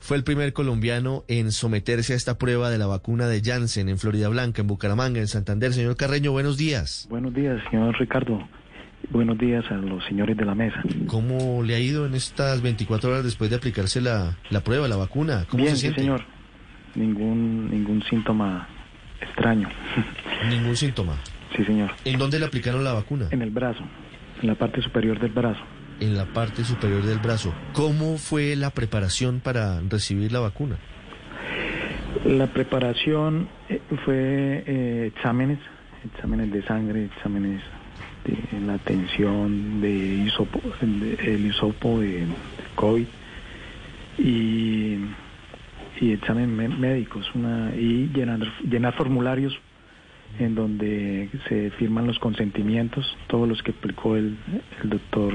fue el primer colombiano en someterse a esta prueba de la vacuna de Janssen en Florida Blanca, en Bucaramanga, en Santander. Señor Carreño, buenos días. Buenos días, señor Ricardo. Buenos días a los señores de la mesa. ¿Cómo le ha ido en estas 24 horas después de aplicarse la, la prueba, la vacuna? ¿Cómo Bien, se sí, señor. Ningún, ningún síntoma extraño. Ningún síntoma. sí, señor. ¿En dónde le aplicaron la vacuna? En el brazo, en la parte superior del brazo. En la parte superior del brazo. ¿Cómo fue la preparación para recibir la vacuna? La preparación eh, fue eh, exámenes, exámenes de sangre, exámenes de la tensión, de hisopo, de- el hisopo de COVID y, y exámenes me- médicos una, y llenar, llenar formularios en donde se firman los consentimientos, todos los que aplicó el, el doctor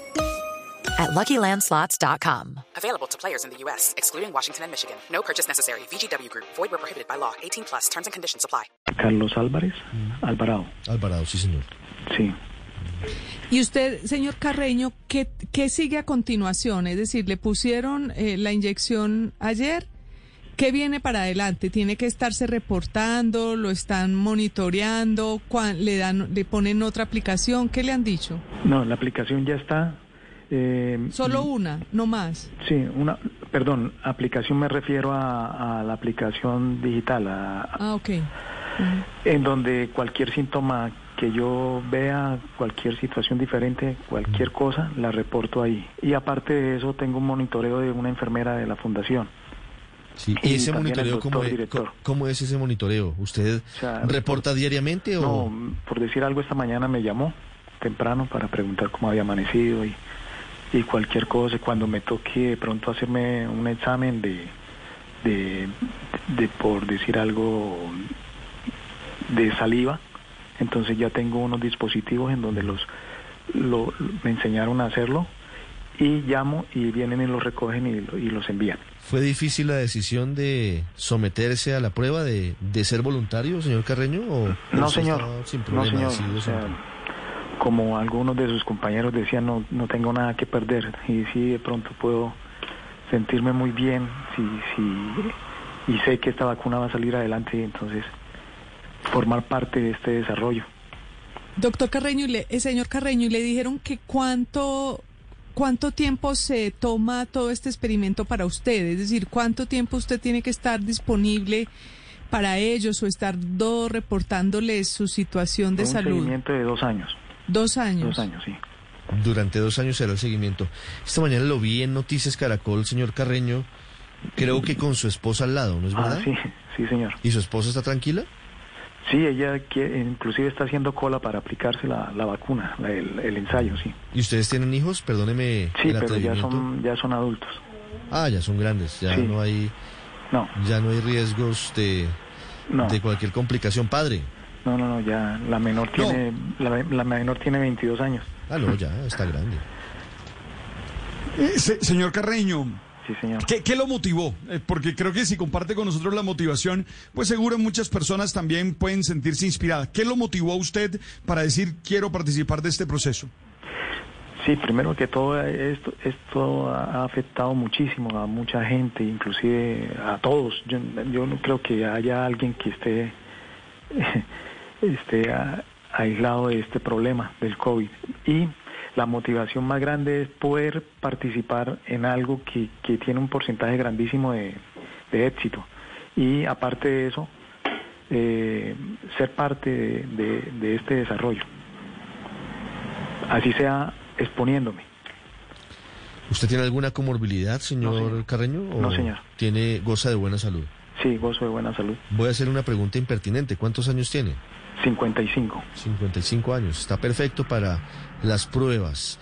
at LuckyLandSlots.com. Available to players in the U.S., excluding Washington and Michigan. No purchase necessary. VGW Group, void where prohibited by law. 18 plus terms and conditions apply. Carlos Álvarez Alvarado. Alvarado, sí, señor. Sí. Y usted, señor Carreño, ¿qué, qué sigue a continuación? Es decir, le pusieron eh, la inyección ayer. ¿Qué viene para adelante? ¿Tiene que estarse reportando? ¿Lo están monitoreando? ¿Cuán- ¿Le, dan, ¿Le ponen otra aplicación? ¿Qué le han dicho? No, la aplicación ya está. Eh, Solo una, no más. Sí, una, perdón, aplicación me refiero a, a la aplicación digital, a- Ah, ok. en donde cualquier síntoma que yo vea, cualquier situación diferente, cualquier cosa, la reporto ahí. Y aparte de eso, tengo un monitoreo de una enfermera de la fundación. Sí. Y ¿Y ese monitoreo cómo es, cómo es ese monitoreo? ¿Usted O sea, reporta diariamente o...? No, por decir algo, esta mañana me llamó temprano para preguntar cómo había amanecido y, y cualquier cosa. Cuando me toque de pronto hacerme un examen de, de, de, por decir algo, de saliva, entonces ya tengo unos dispositivos en donde los lo, me enseñaron a hacerlo y llamo y vienen y los recogen y, y los envían. ¿Fue difícil la decisión de someterse a la prueba de, de ser voluntario, señor Carreño? O No, señor. Sin No, problema, señor. decidido O sea, siempre? Como algunos de sus compañeros decían, no, no tengo nada que perder. Y sí, de pronto puedo sentirme muy bien si, si, y sé que esta vacuna va a salir adelante y entonces formar parte de este desarrollo. Doctor Carreño, y le- eh, señor Carreño, ¿y le dijeron que cuánto, cuánto tiempo se toma todo este experimento para usted? Es decir, ¿cuánto tiempo usted tiene que estar disponible para ellos o estar do, reportándoles su situación de un salud? seguimiento de dos años. Dos años. Dos años, sí. Durante dos años será el seguimiento. Esta mañana lo vi en Noticias Caracol, señor Carreño, creo que con su esposa al lado, ¿no es verdad? Ah, sí, sí, señor. ¿Y su esposa está tranquila? Sí, ella quiere- inclusive está haciendo cola para aplicarse la, la vacuna, la- el, el ensayo, sí. ¿Y ustedes tienen hijos? Perdóneme Sí, el pero ya son, ya son adultos. Ah, ya son grandes, ya Sí. no hay No, ya no hay riesgos de, no. de cualquier complicación. Padre. No, no, no, ya la menor tiene la, la menor tiene 22 años. Ah, no, ya está grande. Eh, se- señor Carreño, Sí, señor. ¿qué, qué lo motivó? Eh, porque creo que si comparte con nosotros la motivación, pues seguro muchas personas también pueden sentirse inspiradas. ¿Qué lo motivó a usted para decir quiero participar de este proceso? Sí, primero que todo esto esto ha afectado muchísimo a mucha gente, inclusive a todos. Yo, yo no creo que haya alguien que esté esté a- aislado de este problema del COVID. Y la motivación más grande es poder participar en algo que, que tiene un porcentaje grandísimo de, de éxito. Y aparte de eso, eh, ser parte de, de- de este desarrollo. Así sea exponiéndome. ¿Usted tiene alguna comorbilidad, señor, No, señor. Carreño? ¿O No, señor. Tiene, goza de buena salud. Sí, gozo de buena salud. Voy a hacer una pregunta impertinente. ¿Cuántos años tiene? 55. 55 años. Está perfecto para las pruebas.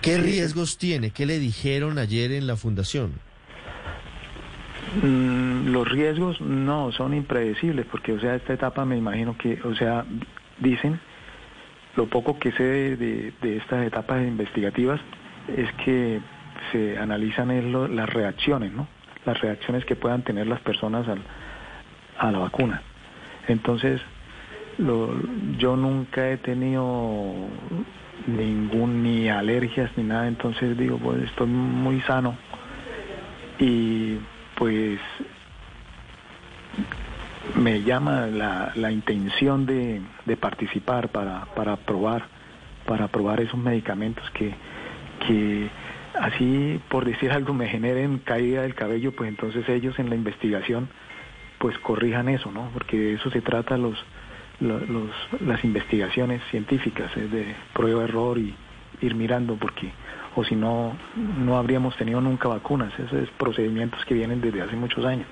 ¿Qué riesgos tiene? ¿Qué le dijeron ayer en la fundación? Mm, los riesgos no son impredecibles porque o sea esta etapa me imagino que o sea dicen lo poco que sé de, de- de estas etapas investigativas es que se analizan es lo- las reacciones no las reacciones que puedan tener las personas al- a la vacuna entonces lo- yo nunca he tenido ningún ni alergias ni nada entonces digo pues estoy muy sano. Y pues me llama la, la intención de, de participar para, para probar para probar esos medicamentos que, que así por decir algo me generen caída del cabello pues entonces ellos en la investigación pues corrijan eso no porque de eso se trata los, lo- los las investigaciones científicas es de prueba error y ir mirando porque o si no no habríamos tenido nunca vacunas esos es procedimientos que vienen desde hace muchos años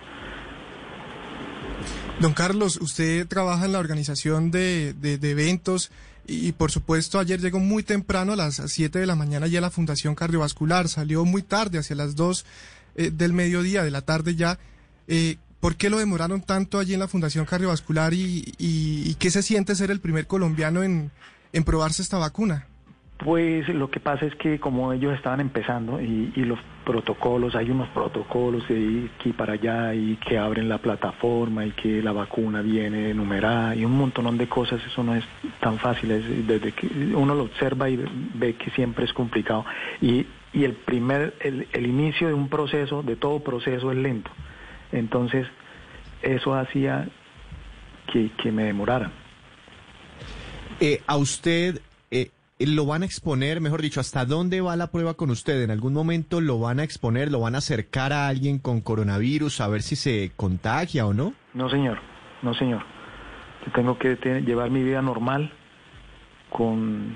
Don Carlos, usted trabaja en la organización de, de- de eventos y, por supuesto ayer llegó muy temprano a las 7 de la mañana ya la Fundación Cardiovascular, salió muy tarde, hacia las 2 eh, del mediodía, de la tarde ya. Eh, ¿Por qué lo demoraron tanto allí en la Fundación Cardiovascular y, qué se siente ser el primer colombiano en, probarse esta vacuna? Pues lo que pasa es que como ellos estaban empezando y, y los protocolos, hay unos protocolos de aquí para allá y que abren la plataforma y que la vacuna viene numerada y un montón de cosas, eso no es tan fácil, es desde que uno lo observa y ve que siempre es complicado y, y el primer, el, el inicio de un proceso, de todo proceso es lento, entonces eso hacía que, que me demorara. Eh, a usted eh, lo van a exponer, mejor dicho, ¿hasta dónde va la prueba con usted? ¿En algún momento lo van a exponer, lo van a acercar a alguien con coronavirus a ver si se contagia o no? No, señor, no, señor. Yo tengo que te- llevar mi vida normal con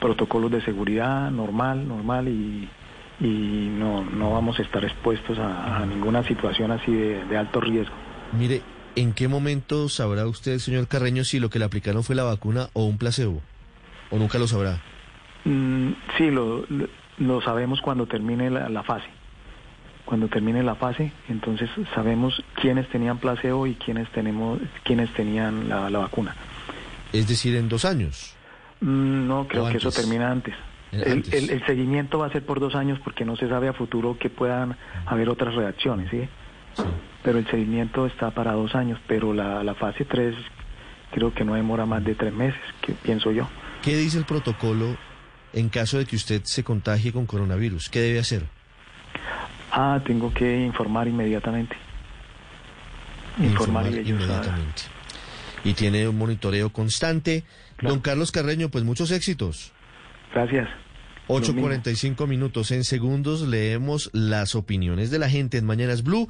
protocolos de seguridad normal, normal y, y no, no vamos a estar expuestos a, a ninguna situación así de, de alto riesgo. Mire, ¿en qué momento sabrá usted, señor Carreño, si lo que le aplicaron fue la vacuna o un placebo? ¿O nunca lo sabrá? Mm, sí, lo, lo, lo sabemos cuando termine la, la fase. Cuando termine la fase, entonces sabemos quiénes tenían placebo y quiénes tenemos, quiénes tenían la, la vacuna. Es decir, en dos años. Mm, No, creo que eso termina antes. Eh, El, antes. el- el seguimiento va a ser por dos años porque no se sabe a futuro que puedan haber otras reacciones, ¿sí? Sí. Pero el seguimiento está para dos años, pero la, la fase 3 creo que no demora más de tres meses, que pienso yo. ¿Qué dice el protocolo en caso de que usted se contagie con coronavirus? ¿Qué debe hacer? Ah, tengo que informar inmediatamente. Informar, saben. inmediatamente. Y tiene un monitoreo constante. Claro. Don Carlos Carreño, pues muchos éxitos. Gracias. Lo mismo. 8.45 minutos. En segundos leemos las opiniones de la gente en Mañanas Blue.